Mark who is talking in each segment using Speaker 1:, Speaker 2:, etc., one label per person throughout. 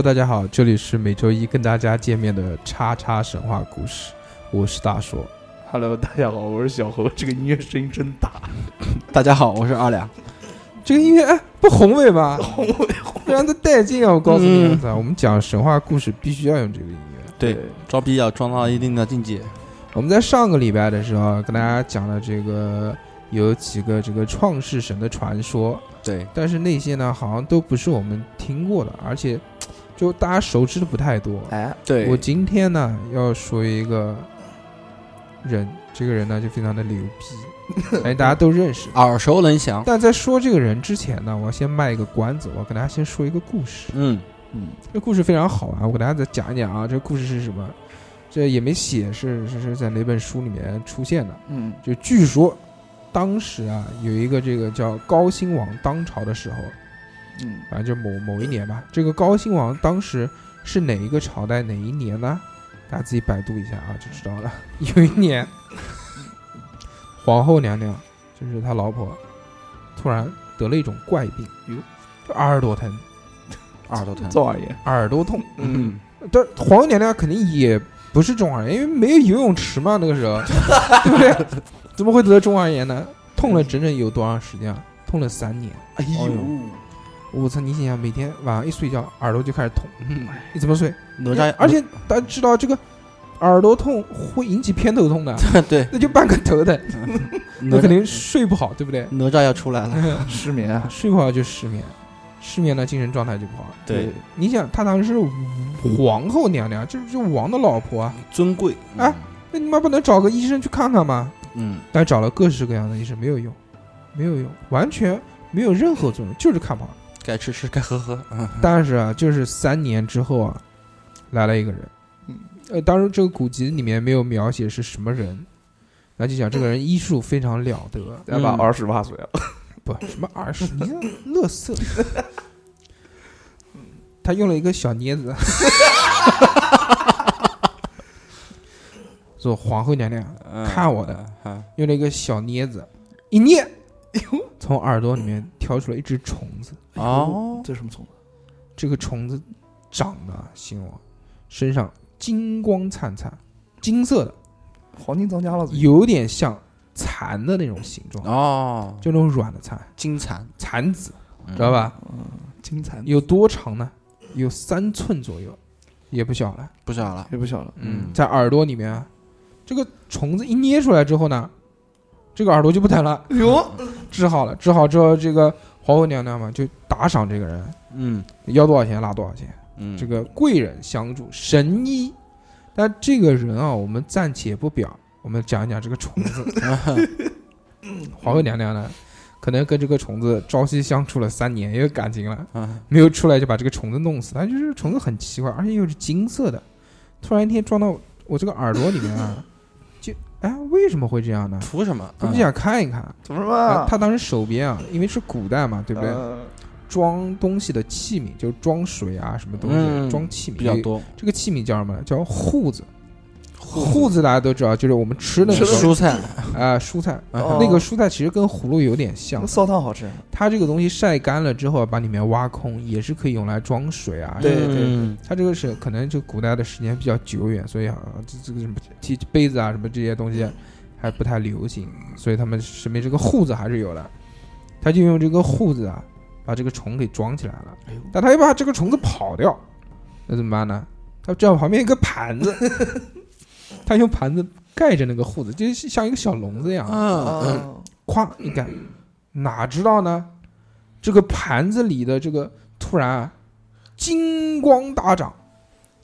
Speaker 1: Hello，大家好，这里是每周一跟大家见面的叉叉神话故事，我是大硕。
Speaker 2: Hello，大家好，我是小何。这个音乐声音真大，
Speaker 3: 大家好，我是阿良。
Speaker 1: 这个音乐哎不宏伟吗？
Speaker 2: 宏伟
Speaker 1: 非常的带劲啊！我告诉你，
Speaker 3: 嗯
Speaker 1: 我们讲神话故事必须要用这个音乐。
Speaker 3: 对，装逼要装到一定的境界。
Speaker 1: 我们在上个礼拜的时候跟大家讲了这个有几个这个创世神的传说，
Speaker 3: 对，
Speaker 1: 但是那些呢好像都不是我们听过的，而且就大家熟知的不太多。
Speaker 2: 哎，
Speaker 3: 对
Speaker 1: 我今天呢要说一个人，这个人呢就非常的牛逼，哎，大家都认识。
Speaker 3: 耳熟能详。
Speaker 1: 但在说这个人之前呢，我要先卖一个关子，我要跟大家先说一个故事。
Speaker 3: 嗯，
Speaker 2: 嗯，
Speaker 1: 这故事非常好啊，我给大家再讲一讲啊。这个故事是什么？这也没写，是是是在哪本书里面出现的？
Speaker 2: 嗯，
Speaker 1: 就据说，当时啊有一个这个叫高辛王当朝的时候，
Speaker 2: 嗯，
Speaker 1: 反正就某某一年吧。这个高辛王当时是哪一个朝代哪一年呢？大家自己百度一下啊，就知道了。有一年，皇后娘娘就是他老婆，突然得了一种怪病，
Speaker 2: 哟，
Speaker 1: 就耳朵疼、
Speaker 3: 耳朵疼。
Speaker 2: 赵二爷，
Speaker 1: 耳朵痛。
Speaker 3: 嗯，
Speaker 1: 但皇后娘娘肯定也不是中耳炎，因为没有游泳池嘛，那个时候，对不对？怎么会得中耳炎呢？痛了整整有多长时间啊？痛了三年。
Speaker 2: 哎
Speaker 3: 呦
Speaker 1: 我操！你想想，每天晚上一睡觉，耳朵就开始痛，
Speaker 3: 嗯
Speaker 1: 你怎么睡？
Speaker 3: 哪吒，
Speaker 1: 而且大家知道这个耳朵痛会引起偏头痛的，
Speaker 3: 对，
Speaker 1: 那就半个头的，那肯定睡不好，对不对？
Speaker 3: 哪吒要出来了。
Speaker 2: 失眠啊，
Speaker 1: 睡不好就失眠，失眠呢精神状态就不好。
Speaker 3: 对，
Speaker 1: 你想，她当时是皇后娘娘，就是就王的老婆啊，
Speaker 3: 尊贵。
Speaker 1: 啊那你妈不能找个医生去看看吗？
Speaker 3: 嗯，
Speaker 1: 但找了各式各样的医生没有用，没有用，完全没有任何作用，就是看不好。
Speaker 3: 该吃吃，该喝喝。嗯。
Speaker 1: 但是啊，就是三年之后啊，来了一个人，
Speaker 2: 嗯。
Speaker 1: 呃，当然这个古籍里面没有描写是什么人，那就讲这个人医术非常了得，
Speaker 2: 再把二十八岁了，
Speaker 1: 不什么二十，你这乐色。他用了一个小镊子，说皇后娘娘
Speaker 3: 嗯。
Speaker 1: 看我的，
Speaker 3: 嗯
Speaker 1: 用了一个小镊子一捏，从耳朵里面挑出来一只虫子。
Speaker 3: 哦，
Speaker 2: 这什么虫子？
Speaker 1: 这个虫子长得形容身上金光灿灿，金色的，
Speaker 2: 黄金增加了，
Speaker 1: 有点像蚕的那种形状，
Speaker 3: 哦，
Speaker 1: 就那种软的蚕，
Speaker 3: 金蚕，
Speaker 1: 蚕子，
Speaker 3: 嗯
Speaker 1: 知道？吧？
Speaker 2: 嗯金蚕
Speaker 1: 有多长呢？有三寸左右，也不小了。
Speaker 3: 不小了。
Speaker 2: 也不小了，
Speaker 3: 嗯
Speaker 1: 在耳朵里面啊，这个虫子一捏出来之后呢，这个耳朵就不疼了，
Speaker 2: 哟，
Speaker 1: 治好了。治好之后，这个皇后娘娘嘛就打赏这个人，
Speaker 3: 嗯
Speaker 1: 要多少钱拿多少钱。
Speaker 3: 嗯，
Speaker 1: 这个贵人相助，神医。但这个人啊，我们暂且不表，我们讲一讲这个虫子。皇后娘娘呢，可能跟这个虫子朝夕相处了三年，也有感情了，
Speaker 3: 嗯
Speaker 1: 没有出来就把这个虫子弄死。但就是虫子很奇怪，而且又是金色的，突然一天撞到我这个耳朵里面啊，就哎，为什么会这样呢？
Speaker 3: 图什么？
Speaker 1: 他就想看一看。
Speaker 2: 怎么
Speaker 1: 啊？他当时手边啊，因为是古代嘛，对不对？
Speaker 2: 呃
Speaker 1: 装东西的器皿，就是装水啊，什么东西，
Speaker 3: 嗯
Speaker 1: 装器皿
Speaker 3: 比较多。
Speaker 1: 这个器皿叫什么呢？叫护子。瓠子大家都知道，就是我们吃的那个
Speaker 3: 蔬菜。
Speaker 1: 啊、蔬菜。
Speaker 2: 哦
Speaker 1: 那个蔬菜其实跟葫芦有点像
Speaker 2: 那，烧汤好吃，
Speaker 1: 它这个东西晒干了之后，把里面挖空，也是可以用来装水啊。
Speaker 2: 对对
Speaker 3: 嗯
Speaker 1: 它这个是可能就古代的时间比较久远，所以啊，这这个什么提杯子啊什么这些东西还不太流行，所以他们身边这个瓠子还是有的。他就用这个瓠子啊，把这个虫给装起来了。但他又怕这个虫子跑掉，那怎么办呢？他正好旁边一个盘子，他用盘子盖着那个护子，就像一个小笼子一样，
Speaker 3: 嗯
Speaker 2: 啊，
Speaker 1: 咵一盖，哪知道呢？这个盘子里的这个突然啊，金光大涨，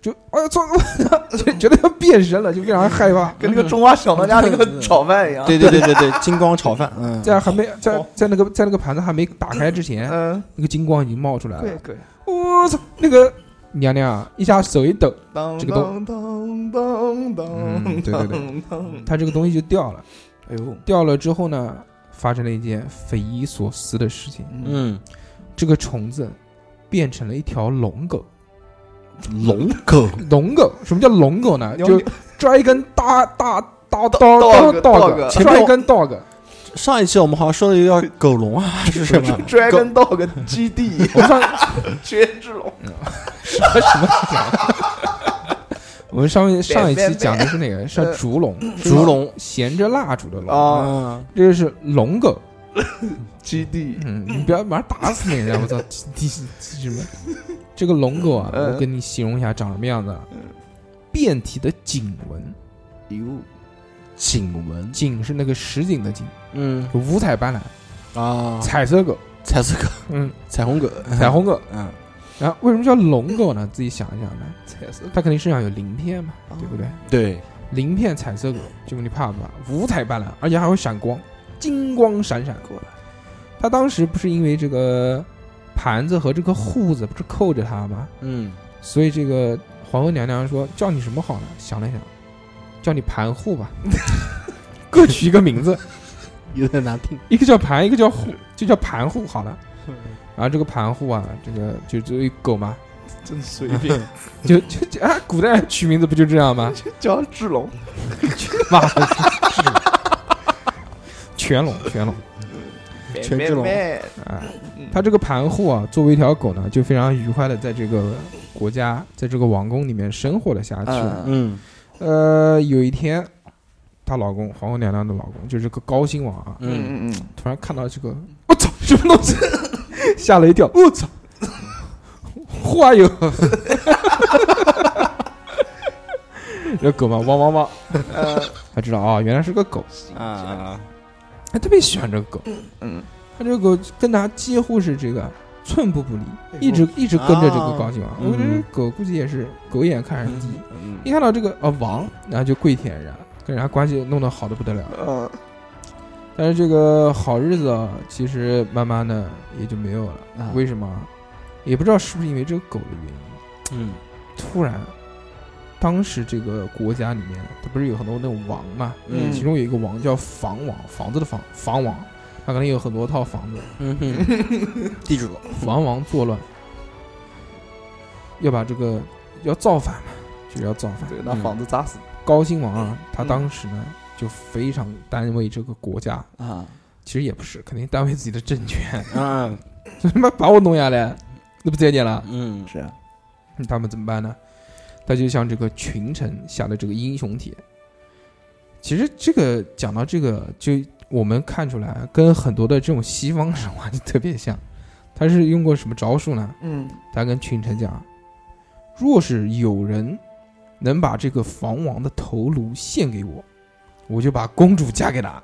Speaker 1: 就哎呀操，就觉得要变身了，就非常害怕。
Speaker 2: 跟那个中华小当家那个炒饭一样，
Speaker 3: 对对对对对，金光炒饭。嗯，
Speaker 1: 在还没在在那个在那个盘子还没打开之前，
Speaker 2: 嗯，
Speaker 1: 那个金光已经冒出来了。
Speaker 2: 对对，
Speaker 1: 我操，那个娘娘啊，一下手一抖，
Speaker 2: 当
Speaker 1: 这个
Speaker 2: 东当当当，
Speaker 1: 嗯对对对
Speaker 2: 对，
Speaker 1: 它这个东西就掉了。
Speaker 2: 哎呦，
Speaker 1: 掉了之后呢，发生了一件匪夷所思的事情，
Speaker 3: 嗯，
Speaker 1: 这个虫子变成了一条龙狗。
Speaker 3: 龙狗。
Speaker 1: 龙狗，什么叫龙狗呢？就抓一根大大大刀
Speaker 2: 刀
Speaker 1: 刀前面一根 dog，
Speaker 3: 上一期我们好像说的一个叫狗笼啊，还 是什么
Speaker 2: ？Dragon Dog 基地，
Speaker 1: 我们上
Speaker 2: 绝志龙，
Speaker 1: 什么什么讲？我们上面上一期讲的是哪个是烛龙，
Speaker 3: 烛龙
Speaker 1: 衔着蜡烛的龙，
Speaker 2: 啊，
Speaker 3: 啊，
Speaker 1: 这个是龙狗。
Speaker 2: 基地，
Speaker 1: 嗯，你不要马上打死人家！我操，基地什么？这个龙狗啊，
Speaker 2: 嗯
Speaker 1: 我跟你形容一下长什么样子？遍体的颈纹，
Speaker 2: 哟，
Speaker 3: 颈纹，
Speaker 1: 颈是那个实景的锦，
Speaker 3: 嗯
Speaker 1: 五彩斑斓，
Speaker 3: 啊，
Speaker 1: 彩色狗，
Speaker 3: 彩色狗，
Speaker 1: 嗯，
Speaker 3: 彩虹狗，
Speaker 1: 彩，虹狗。
Speaker 3: 嗯
Speaker 1: 然后为什么叫龙狗呢？自己想一想呢，
Speaker 2: 彩色，
Speaker 1: 它肯定身上有鳞片嘛，对不对？
Speaker 3: 对，
Speaker 1: 鳞片彩色狗，就问你怕不怕？五彩斑斓，而且还会闪光，金光闪闪。
Speaker 2: 过来，
Speaker 1: 他当时不是因为这个盘子和这个护子不是扣着他吗？
Speaker 3: 嗯
Speaker 1: 所以这个皇后娘娘说叫你什么好呢？想了想，叫你盘护吧，各取一个名字，
Speaker 3: 有点难听，
Speaker 1: 一个叫盘，一个叫户，就叫盘户好了。然后这个盘户啊，这个就作为狗嘛，
Speaker 2: 真随便，
Speaker 1: 就就就啊，古代取名字不就这样吗？
Speaker 2: 叫志龙，
Speaker 1: 妈的，全龙全龙
Speaker 3: 全志龙。
Speaker 1: 啊！他这个盘户啊，作为一条狗呢，就非常愉快的在这个国家，在这个王宫里面生活了下去。
Speaker 2: 嗯。
Speaker 3: 嗯。
Speaker 1: 呃，有一天，她老公皇后娘娘的老公，就是个高亲王啊，
Speaker 3: 嗯。
Speaker 2: 嗯嗯
Speaker 1: 突然看到这个，我操，什么东西，吓了一跳，我操，花有，这狗嘛，汪汪汪，
Speaker 2: 嗯
Speaker 1: 他知道啊，原来是个狗，
Speaker 3: 啊，
Speaker 1: 他特别喜欢这个狗，
Speaker 2: 嗯，
Speaker 1: 他这个狗跟他几乎是这个寸步不离，一直一直跟着这个高亲王。
Speaker 3: 嗯
Speaker 1: 我觉得狗估计也是狗眼看人低，
Speaker 3: 嗯。
Speaker 1: 一看到这个呃王，然后就跪舔人家，跟人家关系弄得好的不得了。
Speaker 2: 嗯
Speaker 1: 但是这个好日子啊，其实慢慢的也就没有了。
Speaker 3: 啊
Speaker 1: 为什么？也不知道是不是因为这个狗的原因，
Speaker 3: 嗯
Speaker 1: 突然，当时这个国家里面，它不是有很多那种王嘛？
Speaker 3: 嗯
Speaker 1: 其中有一个王叫房王，房子的房，房王，他可能有很多套房子。
Speaker 3: 嗯哼，地主，
Speaker 1: 房王作乱，要把这个要造反嘛，就是要造反。
Speaker 2: 对，拿房子砸死，
Speaker 1: 高亲王啊，他
Speaker 2: 嗯
Speaker 1: 当时呢就非常单为这个国家，
Speaker 3: 啊
Speaker 1: 其实也不是，肯定单为自己的政权，
Speaker 3: 啊
Speaker 1: 他妈把我弄下来，那不再见了？
Speaker 3: 嗯
Speaker 2: 是啊，
Speaker 1: 那他们怎么办呢？他就向这个群臣下了这个英雄帖。其实这个讲到这个，就我们看出来，跟很多的这种西方神话就特别像。他是用过什么招数呢？
Speaker 2: 嗯
Speaker 1: 他跟群臣讲：若是有人能把这个房王的头颅献给我，我就把公主嫁给他。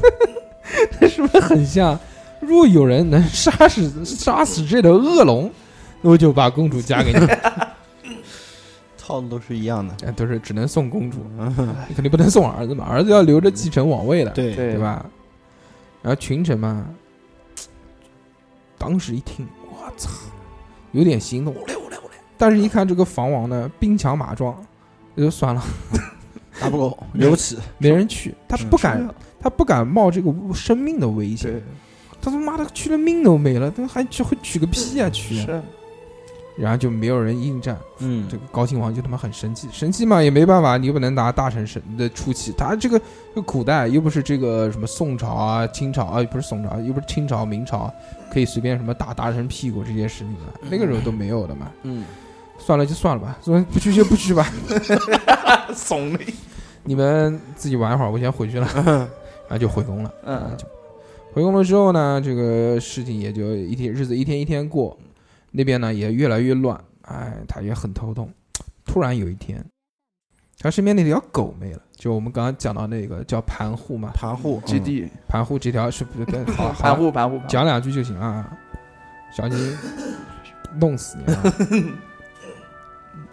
Speaker 1: 那是不是很像？若有人能杀死杀死这头恶龙，我就把公主嫁给你。
Speaker 3: 套路都是一样的，
Speaker 1: 哎都是只能送公主，
Speaker 3: 嗯
Speaker 1: 你肯定不能送儿子嘛，儿子要留着继承王位的，
Speaker 3: 对
Speaker 2: 对
Speaker 1: 对？吧？然后群臣嘛，当时一听，我操，有点心动，但是一看这个房王呢，兵强马壮，也就算了，
Speaker 3: 打不过，惹不起，
Speaker 1: 没人去，他
Speaker 3: 嗯
Speaker 1: 不敢，他不敢冒这个生命的危险，，他他妈的去了命都没了，他还去会取个屁啊取
Speaker 2: 是，啊，
Speaker 1: 然后就没有人应战，
Speaker 3: 嗯。
Speaker 1: 这个高亲王就他妈很生气，生气嘛也没办法，你又不能拿大臣神的出气，他这个这个古代又不是这个什么宋朝啊、清朝啊，不是宋朝，又不是清朝、明朝，可以随便什么打大臣屁股这些事情的，那个时候都没有的嘛。
Speaker 3: 嗯
Speaker 1: 算了就算了吧，说不去就不去吧，
Speaker 2: 怂了，
Speaker 1: 你们自己玩一会儿，我先回去了，然后就回宫了。
Speaker 2: 嗯
Speaker 1: 就回宫了之后呢，这个事情也就一天日子一天一天过，那边呢也越来越乱，哎，他也很头痛。突然有一天，他身边那条狗没了，就我们刚刚讲到那个叫盘户嘛，
Speaker 3: 盘户
Speaker 2: 基地，
Speaker 1: 盘户这条是不对，好 好
Speaker 2: 盘户盘户，
Speaker 1: 讲两句就行啊，小心弄死你啊！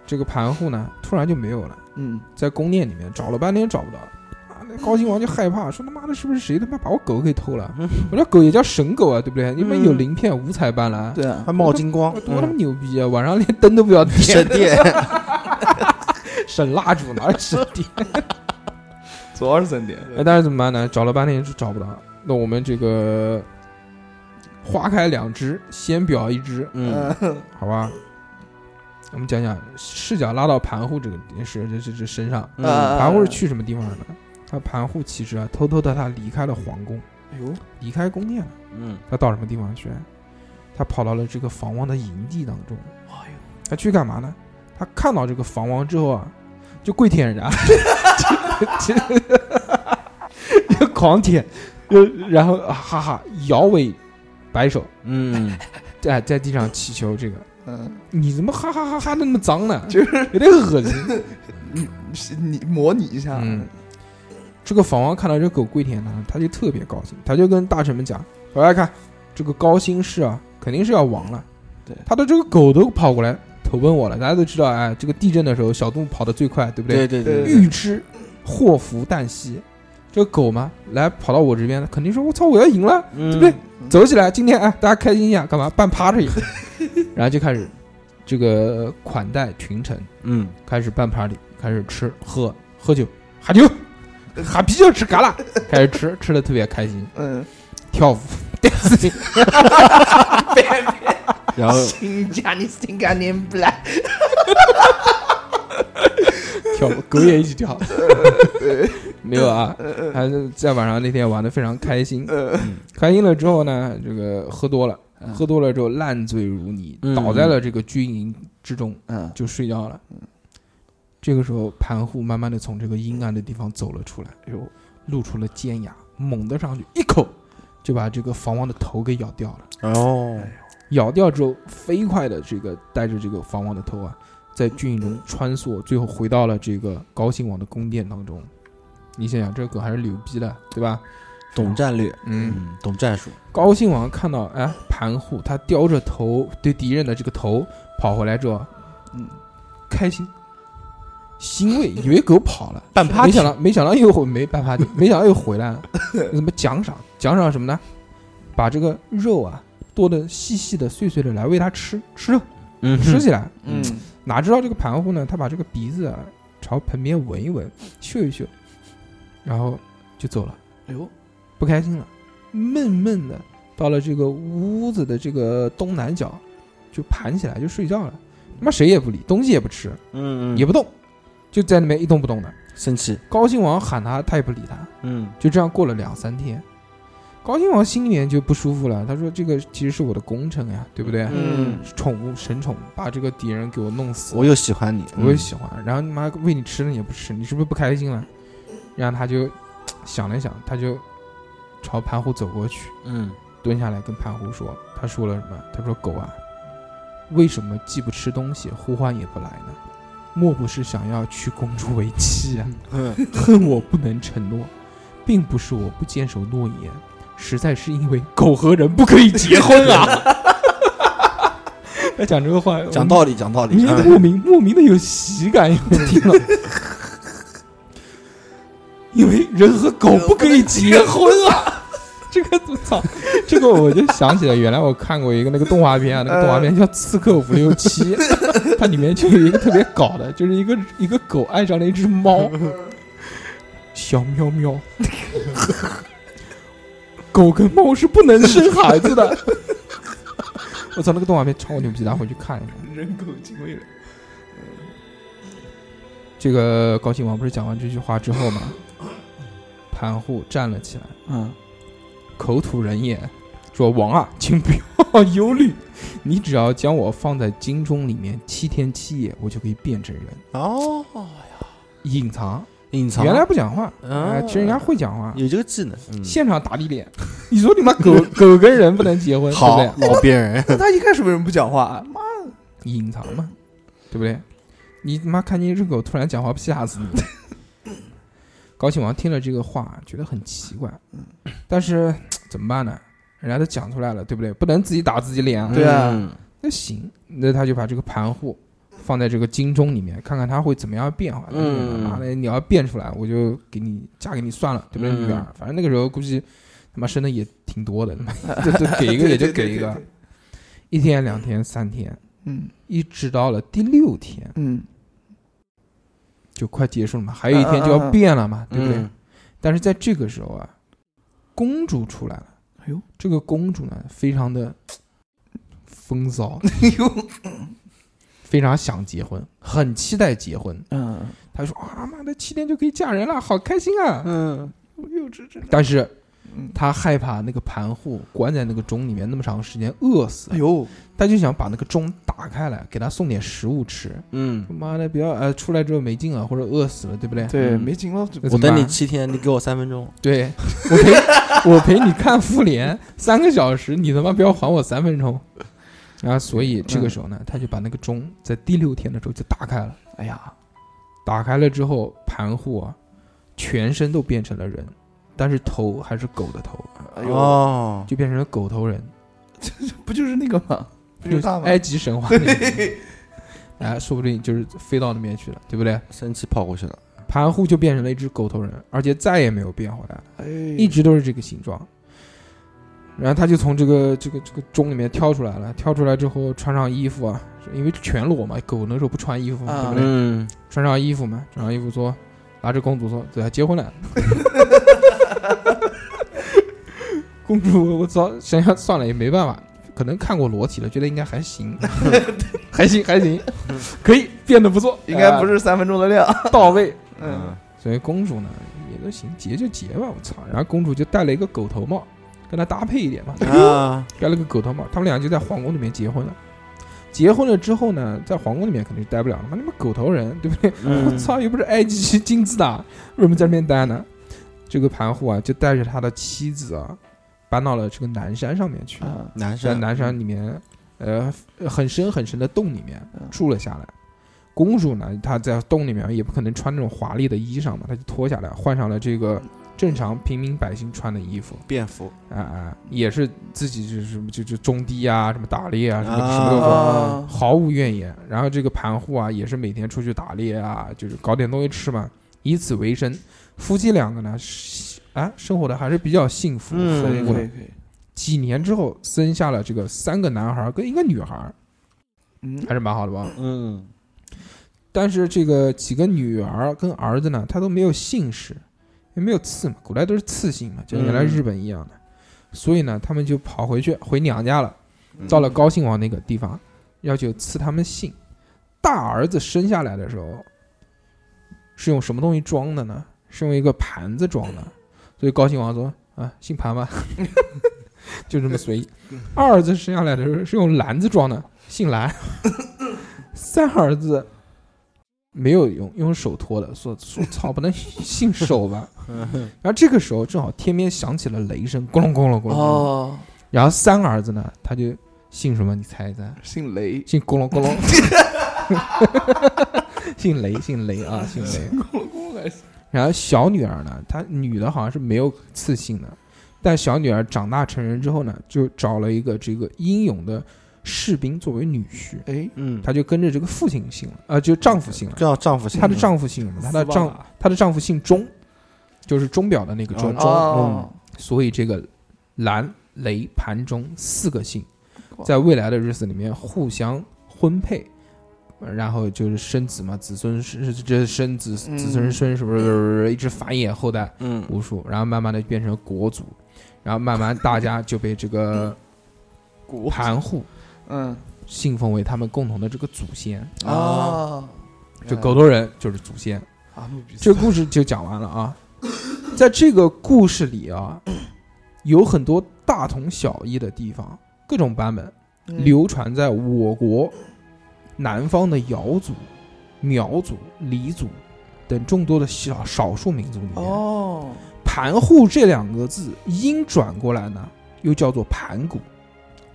Speaker 1: 这个盘户呢，突然就没有了。
Speaker 2: 嗯，
Speaker 1: 在宫殿里面找了半天找不到，啊，那高亲王就害怕，说他妈的是不是谁他妈把我狗给偷了？我这狗也叫神狗啊，对不对？你们有鳞片，五彩斑斓，
Speaker 2: 对啊，
Speaker 3: 还冒金光，
Speaker 1: 多他妈
Speaker 3: 嗯
Speaker 1: 牛逼啊！晚上连灯都不要
Speaker 3: 省
Speaker 1: 点，
Speaker 3: 电，
Speaker 1: 省蜡烛哪是省电？
Speaker 2: 主要是省电，
Speaker 1: 哎，但是怎么办呢？找了半天是找不到。那我们这个花开两枝，先表一枝，
Speaker 3: 嗯
Speaker 1: 好吧？我们讲讲视角拉到盘户这个是，这这这身上。
Speaker 3: 嗯
Speaker 2: 啊
Speaker 1: 盘户是去什么地方了呢？他盘户其实啊，偷偷的他离开了皇宫，
Speaker 2: 哎呦，
Speaker 1: 离开宫殿了。
Speaker 3: 嗯，
Speaker 1: 他到什么地方去？他跑到了这个房王的营地当中。
Speaker 2: 哎呦，
Speaker 1: 他去干嘛呢？他看到这个房王之后啊，就跪舔人家，就就就狂舔，就然后啊哈哈摇尾摆手，
Speaker 3: 嗯，
Speaker 1: 在在地上祈求这个。
Speaker 2: 嗯，
Speaker 1: 你怎么哈哈哈哈的那么脏呢？
Speaker 2: 就是
Speaker 1: 有点恶心。
Speaker 2: 你你模拟一下，
Speaker 1: 嗯，这个房王看到这狗跪舔他，他就特别高兴，他就跟大臣们讲：“大家看，这个高辛氏啊，肯定是要亡了。
Speaker 2: 对
Speaker 1: 他的这个狗都跑过来投奔我了。大家都知道，哎，这个地震的时候，小动物跑得最快，对不
Speaker 3: 对对
Speaker 2: 对
Speaker 3: 对，
Speaker 1: 欲知祸福旦夕，这个狗嘛，来跑到我这边，肯定说：我操，我要赢了，
Speaker 3: 对
Speaker 1: 对不对？走起来，今天哎，大家开心一下，干嘛办 party？然后就开始这个款待群臣，
Speaker 3: 嗯，
Speaker 1: 开始办 party，开始吃喝喝酒，喝酒，喝啤酒吃嘎啦，开始吃，吃的特别开心，
Speaker 2: 嗯，
Speaker 1: 跳舞，dancing，
Speaker 3: 然后
Speaker 2: 新疆你新疆你不来，
Speaker 1: 跳舞，狗也 一起跳，没有啊，还是在晚上那天玩的非常开心，开心了之后呢，这个喝多了，
Speaker 2: 嗯
Speaker 1: 喝多了之后烂醉如泥，
Speaker 3: 嗯
Speaker 1: 倒在了这个军营之中，
Speaker 2: 嗯，
Speaker 1: 就睡觉了。这个时候，盘户慢慢的从这个阴暗的地方走了出来，
Speaker 2: 哎呦，
Speaker 1: 露出了尖牙，猛地上去一口就把这个房王的头给咬掉了。
Speaker 3: 哦，
Speaker 1: 咬掉之后，飞快的这个带着这个房王的头啊，在军营中穿梭，最后回到了这个高兴王的宫殿当中。你想想，这个狗还是牛逼的，对吧？
Speaker 3: 懂战略，
Speaker 1: 嗯，
Speaker 3: 嗯，懂战术，
Speaker 1: 高兴王看到哎盘户他叼着头对敌人的这个头跑回来之后，
Speaker 2: 嗯，
Speaker 1: 开心。欣慰，以为狗跑了，
Speaker 3: 半
Speaker 1: 趴
Speaker 3: 没
Speaker 1: 想到没想到又回没办 party，没想到又回来了。有什么奖赏？奖赏什么呢？把这个肉啊剁的细细的、碎碎的来喂它吃，吃肉
Speaker 3: 嗯
Speaker 1: 吃起来。
Speaker 2: 嗯，
Speaker 1: 哪知道这个盘户呢？他把这个鼻子啊朝盆边闻一闻，嗅一嗅，然后就走了，
Speaker 2: 哎呦，
Speaker 1: 不开心了，闷闷的到了这个屋子的这个东南角，就盘起来就睡觉了。他妈谁也不理，东西也不吃，
Speaker 3: 嗯嗯，
Speaker 1: 也不动，就在那边一动不动的。
Speaker 3: 生气，
Speaker 1: 高兴王喊他，他也不理他，
Speaker 3: 嗯
Speaker 1: 就这样过了两三天。高兴王心里面就不舒服了，他说：“这个其实是我的功臣呀，对不对？
Speaker 3: 嗯，
Speaker 1: 宠物神宠，把这个敌人给我弄死，
Speaker 3: 我又喜欢你，
Speaker 1: 我又喜欢。然后你妈喂你吃的你也不吃，你是不是不开心了？”然后他就想了想，他就朝盘虎走过去，
Speaker 3: 嗯，
Speaker 1: 蹲下来跟盘虎说：“他说了什么？他说狗啊，为什么既不吃东西，呼唤也不来呢？莫不是想要娶公主为妻啊？
Speaker 3: 嗯
Speaker 1: 恨我不能承诺，并不是我不坚守诺言，实在是因为狗和人不可以结婚啊！他讲这个话，
Speaker 3: 讲道理，讲道理
Speaker 1: 莫名莫名的有喜感，听了？因为人和狗不可以结婚啊！这个我操，这个我就想起来，原来我看过一个那个动画片啊，那个动画片叫《刺客伍六七》，它里面就有一个特别搞的，就是一个一个狗爱上了一只猫，小喵喵。狗跟猫是不能生孩子的。我操，那个动画片超牛逼，大家回去看一下。
Speaker 2: 人狗情未了，这
Speaker 1: 这个高兴王不是讲完这句话之后嘛，盘户站了起来，
Speaker 2: 嗯，
Speaker 1: 口吐人言，说：“王啊，请不要忧虑，你只要将我放在金钟里面七天七夜，我就可以变成人。
Speaker 3: 哦，
Speaker 1: 隐藏，
Speaker 3: 隐藏，
Speaker 1: 原来不讲话，
Speaker 3: 嗯
Speaker 1: 哎，其实人家会讲话，
Speaker 3: 有这个技能，嗯
Speaker 1: 现场打你脸。你说你妈狗 狗跟人不能结婚，对
Speaker 3: 好
Speaker 1: 不对？
Speaker 3: 老变人，
Speaker 2: 那他一开始为什么不讲话啊？妈，
Speaker 1: 隐藏嘛，对不对？你他妈看见一只狗突然讲话，不吓死你？高兴王听了这个话，觉得很奇怪，但是 怎么办呢？人家都讲出来了，对不对？不能自己打自己脸啊。
Speaker 2: 对啊
Speaker 3: 嗯
Speaker 1: 那行，那他就把这个盘户放在这个金钟里面，看看他会怎么样变化。
Speaker 3: 嗯
Speaker 1: 妈的，你要变出来，我就给你嫁给你算了，对不对？
Speaker 3: 嗯
Speaker 1: 女儿，反正那个时候估计他妈生的也挺多的，他妈就就给一个也就给一个一天、两天、三天，
Speaker 2: 嗯
Speaker 1: 一直到了第六天。
Speaker 2: 嗯，
Speaker 1: 就快结束了嘛，还有一天就要变了嘛，对不对？
Speaker 3: 嗯
Speaker 1: 但是在这个时候啊，公主出来了。
Speaker 2: 哎呦，
Speaker 1: 这个公主呢，非常的风骚，
Speaker 2: 哎呦，
Speaker 1: 非常想结婚，很期待结婚。
Speaker 2: 嗯，
Speaker 1: 她说啊妈的，七天就可以嫁人了，好开心啊！
Speaker 3: 嗯，
Speaker 2: 幼稚真。
Speaker 1: 但是
Speaker 2: 嗯，
Speaker 1: 他害怕那个盘户关在那个钟里面那么长时间饿死
Speaker 2: 哎，呦，
Speaker 1: 他就想把那个钟打开来，给他送点食物吃。
Speaker 3: 嗯，
Speaker 1: 妈的，不要呃出来之后没劲了，或者饿死了，对不对？
Speaker 2: 对，
Speaker 3: 嗯
Speaker 2: 没劲了，
Speaker 3: 我等你七天，你给我三分钟。
Speaker 1: 对我陪我陪你看复联三个小时，你他妈不要还我三分钟。然后，所以这个时候呢，他就把那个钟在第六天的时候就打开了。
Speaker 2: 哎呀，
Speaker 1: 打开了之后，盘户啊，全身都变成了人，但是头还是狗的头，
Speaker 2: 哎呦，
Speaker 3: 哦，
Speaker 1: 就变成了狗头人，这
Speaker 2: 不就是那个吗？不就是他吗？
Speaker 1: 埃及神话里面。哎，说不定就是飞到那边去了，对不对？
Speaker 3: 生气跑过去了。
Speaker 1: 盘户就变成了一只狗头人，而且再也没有变回来了。
Speaker 2: 哎，
Speaker 1: 一直都是这个形状。然后他就从这个这个这个钟里面跳出来了，跳出来之后穿上衣服啊，因为全裸嘛，狗那时候不穿衣服嘛，
Speaker 2: 啊
Speaker 1: 对不对？
Speaker 3: 嗯，
Speaker 1: 穿上衣服嘛，穿上衣服说，拿着公主说，对啊，结婚了。公主，我操，想想算了也没办法，可能看过裸体了，觉得应该还行，还行还行，可以变得不错，
Speaker 2: 应该不
Speaker 1: 是
Speaker 2: 是三分钟的量。
Speaker 1: 到位。
Speaker 2: 嗯，
Speaker 1: 所以公主呢也都行，结就结吧，我操！然后公主就戴了一个狗头帽，跟她搭配一点嘛，
Speaker 3: 啊，
Speaker 1: 戴了个狗头帽，他们俩就在皇宫里面结婚了。结婚了之后呢，在皇宫里面肯定是待不了了嘛，你们狗头人对不对？
Speaker 3: 嗯
Speaker 1: 我操，又不是埃及金字塔，为什么在那边待呢？这个盘户啊，就带着他的妻子啊，搬到了这个南山上面去，
Speaker 2: 啊，
Speaker 3: 男生
Speaker 1: 在南山里面，呃，很深很深的洞里面
Speaker 2: 嗯
Speaker 1: 住了下来。公主呢，她在洞里面也不可能穿那种华丽的衣裳嘛，她就脱下来，换上了这个正常平民百姓穿的衣服，
Speaker 3: 便服
Speaker 1: 啊啊，也是自己就是就就种地啊，什么打猎啊，什么什么都做，
Speaker 2: 啊
Speaker 1: 毫无怨言。然后这个盘户啊，也是每天出去打猎啊，就是搞点东西吃嘛，以此为生。夫妻两个呢，是啊，生活的还是比较幸福。
Speaker 3: 嗯
Speaker 2: 可以
Speaker 1: 和睦的
Speaker 2: 可以可以。
Speaker 1: 几年之后，生下了这个三个男孩儿跟一个女孩儿，
Speaker 2: 嗯
Speaker 1: 还是蛮好的吧？
Speaker 3: 嗯
Speaker 1: 但是这个几个女儿跟儿子呢，他都没有姓氏，也没有赐嘛，古代都是赐姓嘛，就原来
Speaker 3: 嗯
Speaker 1: 日本一样的。所以呢，他们就跑回去回娘家了，
Speaker 3: 嗯
Speaker 1: 到了高兴王那个地方，要求赐他们姓。大儿子生下来的时候，是用什么东西装的呢？是用一个盘子装的。所以高兴王说：“啊，姓盘吧，就这么随意。”二儿子生下来的时候是用篮子装的，姓篮。三儿子没有用，用手托的，说说操，不能姓手吧？然后这个时候正好天边响起了雷声，咕隆咕隆咕隆。
Speaker 2: 哦，
Speaker 1: 然后三儿子呢，他就姓什么？你猜一猜？
Speaker 2: 姓雷，
Speaker 1: 姓咕隆咕隆。姓雷，姓雷啊，姓雷。然后小女儿呢，她女的好像是没有赐姓的，但小女儿长大成人之后呢，就找了一个这个英勇的士兵作为女婿，
Speaker 2: 哎，
Speaker 3: 嗯，
Speaker 1: 她就跟着这个父亲姓了，呃，就丈夫姓了。
Speaker 3: 叫丈夫姓
Speaker 1: 她的丈夫姓什么？她的丈她的丈夫姓钟，就是钟表的那个钟。
Speaker 3: 哦
Speaker 2: 哦，
Speaker 1: 所以这个蓝、雷、盘、钟四个姓，在未来的日子里面互相婚配，呃然后就是生子嘛，子孙是这生子
Speaker 2: 嗯
Speaker 1: 子孙孙是不是一直繁衍后代
Speaker 3: 嗯
Speaker 1: 无数，然后慢慢的变成国族，然后慢慢大家就被这个
Speaker 2: 古
Speaker 1: 盘户
Speaker 2: 嗯
Speaker 1: 信奉为他们共同的这个祖先，
Speaker 2: 啊，
Speaker 1: 就狗头人就是祖先。这故事就讲完了啊。在这个故事里啊，有很多大同小异的地方，各种版本
Speaker 2: 嗯
Speaker 1: 流传在我国南方的瑶族、苗族、黎族等众多的小少数民族里面。
Speaker 2: 哦，
Speaker 1: 盘户这两个字音转过来呢，又叫做盘古。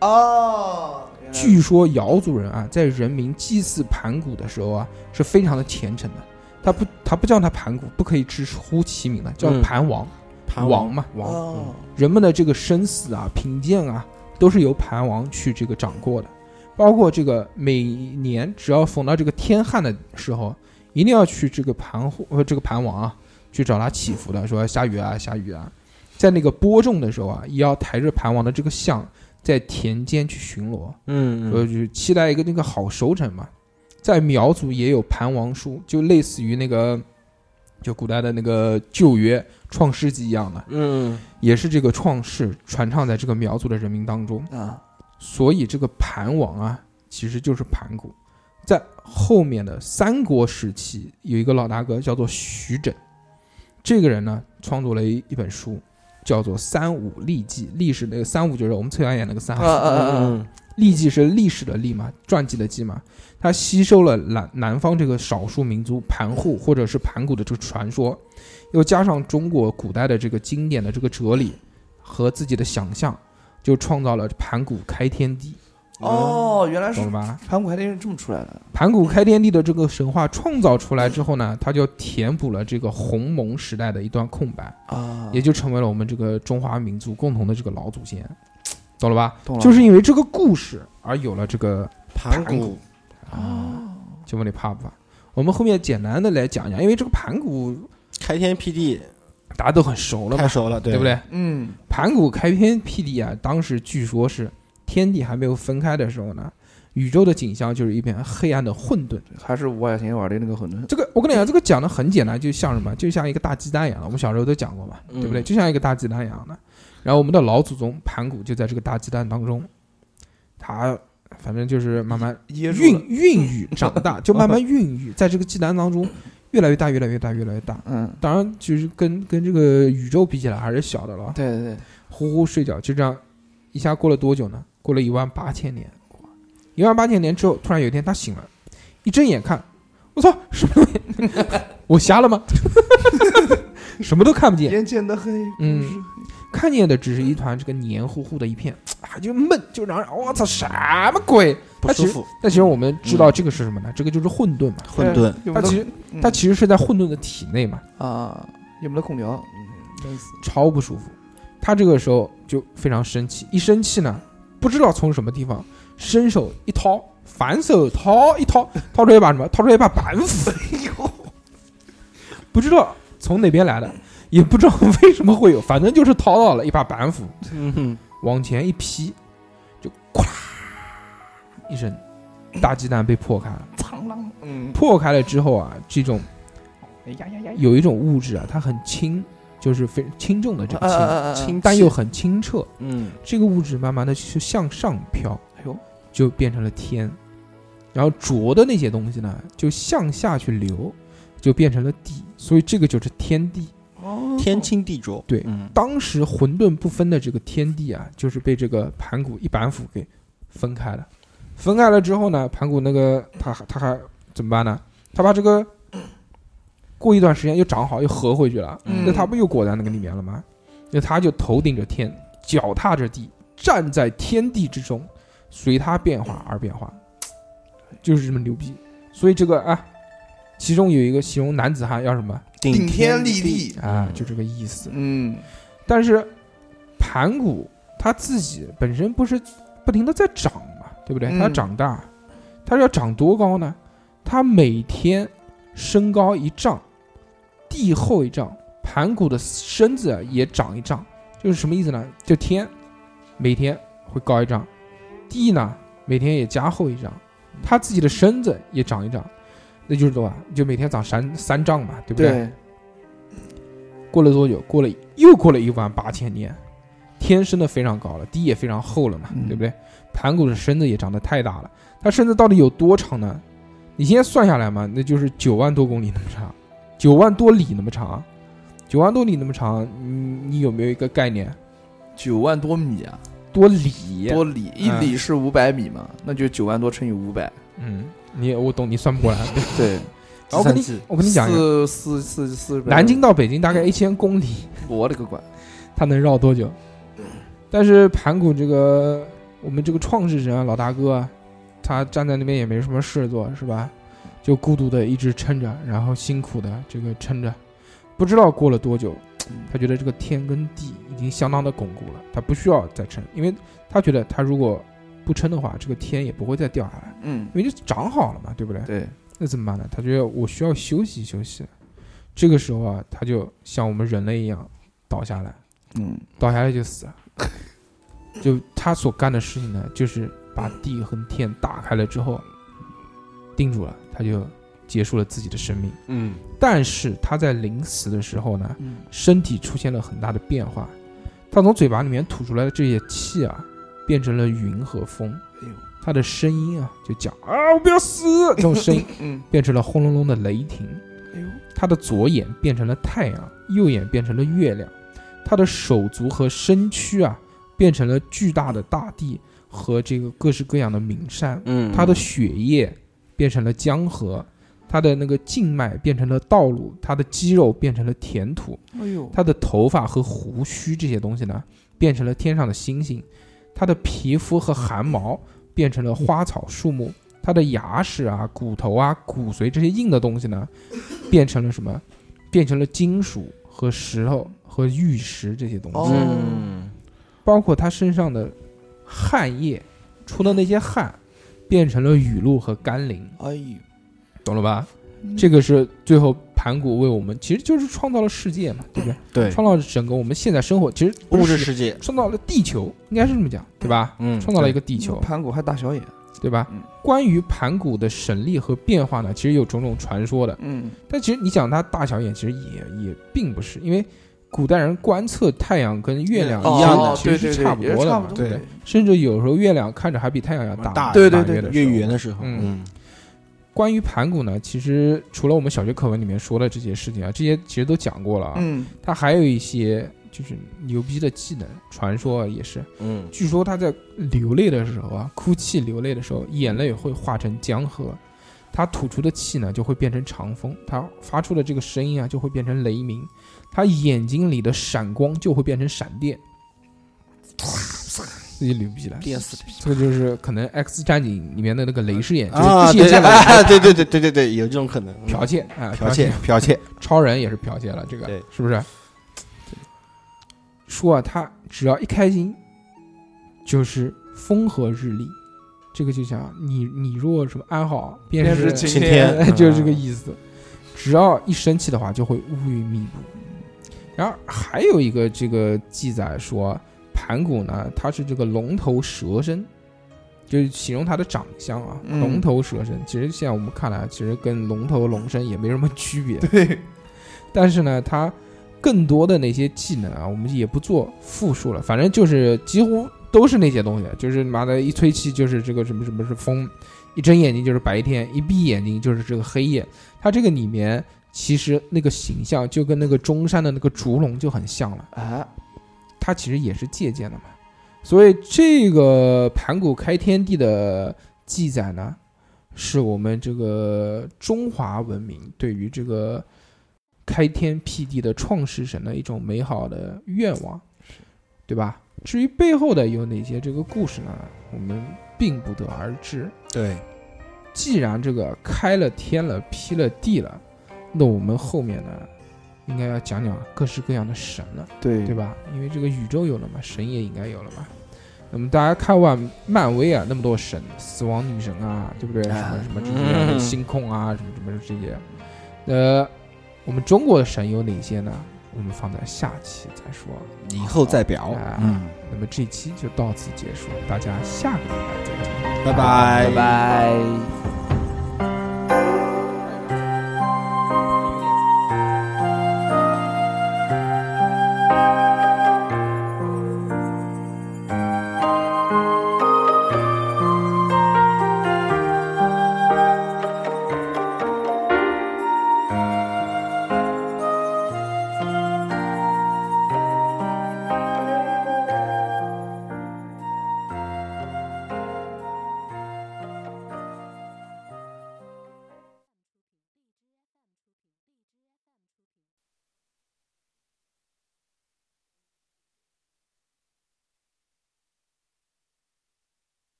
Speaker 2: 哦，
Speaker 1: 据说瑶族人啊，在人民祭祀盘古的时候啊，是非常的虔诚的。他不，他不叫他盘古，不可以直呼其名的，叫
Speaker 3: 嗯
Speaker 1: 盘王。
Speaker 3: 盘
Speaker 1: 王嘛
Speaker 3: 王
Speaker 2: 哦，
Speaker 1: 人们的这个生死啊、贫贱啊，都是由盘王去这个掌过的。包括这个每年只要逢到这个天旱的时候，一定要去这个盘户呃这个盘王啊，去找他祈福的，说下雨啊下雨啊。在那个播种的时候啊，也要抬着盘王的这个像在田间去巡逻，
Speaker 3: 嗯嗯
Speaker 1: 所以就是期待一个那个好收成嘛。在苗族也有盘王树，就类似于那个就古代的那个旧约创世纪一样的。
Speaker 3: 嗯
Speaker 1: 也是这个创世传唱在这个苗族的人民当中，
Speaker 2: 啊，
Speaker 1: 所以这个盘王啊，其实就是盘古。在后面的三国时期，有一个老大哥叫做徐整，这个人呢创作了一一本书，叫做《三五历记》，历史那个三五就是我们崔阳演那个三！
Speaker 3: 嗯，
Speaker 1: 历记是历史的历嘛，传记的记嘛。他吸收了南南方这个少数民族盘户或者是盘古的这个传说，又加上中国古代的这个经典的这个哲理和自己的想象，就创造了盘古开天地，
Speaker 2: 哦，原来是
Speaker 1: 懂了吧？
Speaker 2: 盘古开天是这么出来的。
Speaker 1: 盘古开天地的这个神话创造出来之后呢，它就填补了这个鸿蒙时代的一段空白，
Speaker 2: 啊，
Speaker 1: 也就成为了我们这个中华民族共同的这个老祖先，懂了吧？
Speaker 2: 懂了，
Speaker 1: 就是因为这个故事而有了这个
Speaker 3: 盘
Speaker 1: 盘古
Speaker 3: 古
Speaker 2: 啊，
Speaker 1: 就问你怕不怕？我们后面简单的来讲讲，因为这个盘古
Speaker 3: 开天辟地
Speaker 1: 大家都很熟了嘛，
Speaker 3: 太熟了，对
Speaker 1: 对不？对？
Speaker 2: 嗯，
Speaker 1: 盘古开天辟地啊，当时据说是天地还没有分开的时候呢，宇宙的景象就是一片黑暗的混沌。
Speaker 2: 还是五百年玩的那个混沌。
Speaker 1: 这个我跟你讲，这个讲的很简单，就像什么，就像一个大鸡蛋一样的。我们小时候都讲过嘛，
Speaker 3: 嗯
Speaker 1: 对不对？就像一个大鸡蛋一样的。然后我们的老祖宗盘古就在这个大鸡蛋当中，他反正就是慢慢孕。孕育长大，就慢慢 孕育，在这个鸡蛋当中越来越大，越来越大，越来越大。
Speaker 2: 嗯，
Speaker 1: 当然，就是跟跟这个宇宙比起来还是小的了。
Speaker 2: 对对对，
Speaker 1: 呼呼睡觉，就这样，一下过了多久呢？过了一万八千年。一万八千年之后，突然有一天他醒了，一睁眼看，我操，什么东西？我瞎了吗？什么都看不见，
Speaker 2: 眼前的黑，
Speaker 1: 嗯看见的只是一团这个黏糊糊的一片，啊，就闷，就让人我操，什么鬼？它其实
Speaker 3: 不舒服，
Speaker 1: 但其实我们知道这个是什么呢？这个就是混沌嘛。
Speaker 3: 混沌，
Speaker 1: 它其实
Speaker 2: 嗯
Speaker 1: 它其实是在混沌的体内嘛，
Speaker 2: 啊，有没得空调？嗯，闷死。
Speaker 1: 超不舒服。他这个时候就非常生气，一生气呢，不知道从什么地方伸手一掏，反手掏一掏，掏出来一把什么？掏出来一把板斧。哎呦不知道从哪边来的，也不知道为什么会有，反正就是掏到了一把板斧，
Speaker 3: 嗯，
Speaker 1: 往前一劈，就咵啦一声，大鸡蛋被破开了。
Speaker 2: 苍狼，嗯，
Speaker 1: 破开了之后啊，这种
Speaker 2: 哎呀呀呀，
Speaker 1: 有一种物质啊，它很轻，就是非轻重的这个轻，
Speaker 2: 啊
Speaker 3: 清
Speaker 1: 但又很清澈。
Speaker 3: 嗯，
Speaker 1: 这个物质慢慢的就向上飘，
Speaker 2: 哎呦，
Speaker 1: 就变成了天，然后浊的那些东西呢，就向下去流，就变成了地，所以这个就是天地。
Speaker 2: 哦
Speaker 3: 天清地浊，
Speaker 1: 对
Speaker 3: 嗯，
Speaker 1: 当时混沌不分的这个天地啊，就是被这个盘古一板斧给分开了。分开了之后呢，盘古那个他还他还怎么办呢？他把这个过一段时间又长好，又合回去了。
Speaker 2: 嗯
Speaker 1: 那他不又裹在那个里面了吗？那他就头顶着天，脚踏着地，站在天地之中，随它变化而变化，就是这么牛逼。所以这个啊，其中有一个形容男子汉要什么？
Speaker 2: 顶天立地，
Speaker 1: 啊，就这个意思。
Speaker 2: 嗯，
Speaker 1: 但是盘古他自己本身不是不停的在长嘛，对不对？
Speaker 2: 嗯。
Speaker 1: 他长大，他要长多高呢？他每天身高一丈，地厚一丈，盘古的身子也长一丈，就是什么意思呢？就天每天会高一丈，地呢每天也加厚一丈，他自己的身子也长一丈，那就是多少？就每天长三三丈嘛，对不对？
Speaker 2: 对，
Speaker 1: 过了多久？过了又过了一万八千年，天升的非常高了，地也非常厚了嘛，
Speaker 2: 嗯
Speaker 1: 对不对？盘古的身子也长得太大了，他身子到底有多长呢？你现在算下来嘛，那就是九万多公里那么长，九万多里那么长，九万多里那么长，你你有没有一个概念？
Speaker 2: 九万多米啊，
Speaker 1: 多里？
Speaker 2: 多里，一
Speaker 1: 嗯
Speaker 2: 里是五百米嘛，那就九万多乘以五百，
Speaker 1: 嗯，你我懂，你算不过来。对
Speaker 2: 对，
Speaker 1: 然后我跟你我跟你讲
Speaker 2: 四四四四，
Speaker 1: 南京到北京大概一千公里，
Speaker 2: 我勒个乖，
Speaker 1: 他能绕多久？但是盘古这个我们这个创始人啊，老大哥啊，他站在那边也没什么事做，是吧？就孤独的一直撑着，然后辛苦的这个撑着，不知道过了多久，他觉得这个天跟地已经相当的巩固了，他不需要再撑，因为他觉得他如果不撑的话，这个天也不会再掉下来，
Speaker 2: 嗯，
Speaker 1: 因为就长好了嘛，对不对？
Speaker 2: 对，
Speaker 1: 那怎么办呢？他觉得我需要休息休息。这个时候啊，他就像我们人类一样倒下来，
Speaker 2: 嗯，
Speaker 1: 倒下来就死了。就他所干的事情呢，就是把地和天打开了之后，定住了，他就结束了自己的生命。
Speaker 3: 嗯，
Speaker 1: 但是他在临死的时候呢，
Speaker 2: 嗯
Speaker 1: 身体出现了很大的变化，他从嘴巴里面吐出来的这些气啊，变成了云和风他的声音啊就讲啊我不要死！这种声音
Speaker 2: 嗯，
Speaker 1: 变成了轰隆隆的雷霆。他的左眼变成了太阳，右眼变成了月亮，他的手足和身躯啊变成了巨大的大地和这个各式各样的名山，
Speaker 3: 嗯，
Speaker 1: 他的血液变成了江河，他的那个静脉变成了道路，他的肌肉变成了填土，
Speaker 2: 哎呦，
Speaker 1: 他的头发和胡须这些东西呢变成了天上的星星，他的皮肤和汗毛变成了花草树木，他的牙齿啊、骨头啊、骨髓这些硬的东西呢变成了什么？变成了金属和石头和玉石这些东西，
Speaker 2: 哦
Speaker 3: 嗯，
Speaker 1: 包括他身上的汗液出的那些汗变成了雨露和甘霖，
Speaker 3: 哎呦，
Speaker 1: 懂了吧？这个是最后盘古为我们，其实就是创造了世界嘛，对不对？
Speaker 3: 对，
Speaker 1: 创造了整个我们现在生活，其实
Speaker 3: 物质世界，
Speaker 1: 创造了地球，应该是这么讲，对吧？
Speaker 3: 嗯，
Speaker 1: 创造了一个地球，
Speaker 2: 盘古还大小眼，
Speaker 1: 对吧？
Speaker 2: 嗯？
Speaker 1: 关于盘古的神力和变化呢，其实有种种传说的，
Speaker 2: 嗯，
Speaker 1: 但其实你讲它大小眼，其实也也并不是，因为古代人观测太阳跟月亮
Speaker 3: 一样的
Speaker 2: 哦
Speaker 1: 其实是
Speaker 2: 对对对
Speaker 1: 差不多的嘛
Speaker 2: 也是差不，多
Speaker 3: 对。
Speaker 1: 甚至有时候月亮看着还比太阳要大，
Speaker 3: 大
Speaker 2: 对对对
Speaker 3: 越
Speaker 1: 大约的时候。
Speaker 3: 圆的时候，
Speaker 1: 嗯。
Speaker 3: 嗯，
Speaker 1: 关于盘古呢，其实除了我们小学课文里面说的这些事情啊，这些其实都讲过了啊。
Speaker 2: 嗯，
Speaker 1: 他还有一些就是牛逼的技能，传说啊也是。
Speaker 3: 嗯，
Speaker 1: 据说他在流泪的时候啊，哭泣流泪的时候，眼泪会化成江河，他吐出的气呢就会变成长风，他发出的这个声音啊就会变成雷鸣，他眼睛里的闪光就会变成闪电，这就牛逼了。
Speaker 3: 电死
Speaker 1: 这个就是可能《X 战警》里面的那个雷士眼，
Speaker 3: 啊，
Speaker 1: 就是
Speaker 3: 啊对对对对对对，有这种可能，嗯
Speaker 1: 剽窃啊，
Speaker 3: 剽窃，剽窃，
Speaker 1: 超人也是剽窃了，这个
Speaker 3: 对
Speaker 1: 是不是？说啊，他只要一开心，就是风和日丽，这个就像你你若什么安好，便
Speaker 2: 便
Speaker 1: 是
Speaker 2: 是
Speaker 3: 晴天嗯
Speaker 1: 就是这个意思。只要一生气的话，就会乌云密布。然后还有一个这个记载说，盘古呢，他是这个龙头蛇身，就是形容他的长相啊，
Speaker 2: 嗯
Speaker 1: 龙头蛇身。其实现在我们看来，其实跟龙头龙身也没什么区别。
Speaker 2: 对，
Speaker 1: 但是呢，他更多的那些技能啊，我们也不做复述了，反正就是几乎都是那些东西，就是妈的一吹气就是这个什么什么是风，一睁眼睛就是白天，一闭眼睛就是这个黑夜。它这个里面其实那个形象就跟那个中山的那个烛龙就很像了，
Speaker 2: 啊，
Speaker 1: 它其实也是借鉴的嘛。所以这个盘古开天地的记载呢，是我们这个中华文明对于这个开天辟地的创世神的一种美好的愿望，对吧？至于背后的有哪些这个故事呢，我们并不得而知。
Speaker 3: 对，
Speaker 1: 既然这个开了天了，辟了地了，那我们后面呢，应该要讲讲各式各样的神了。
Speaker 2: 对
Speaker 1: 对？吧？因为这个宇宙有了嘛，神也应该有了嘛。那么大家看完漫威啊，那么多神，死亡女神啊，对不对？什
Speaker 3: 啊
Speaker 1: 么什么这
Speaker 3: 嗯
Speaker 1: 些星空啊，什么什么这些。呃，我们中国的神有哪些呢？我们放在下期再说。
Speaker 3: 以后再表
Speaker 1: 啊，
Speaker 3: 嗯，
Speaker 1: 那么这期就到此结束，大家下个礼拜再见。
Speaker 3: 拜拜
Speaker 2: 拜拜。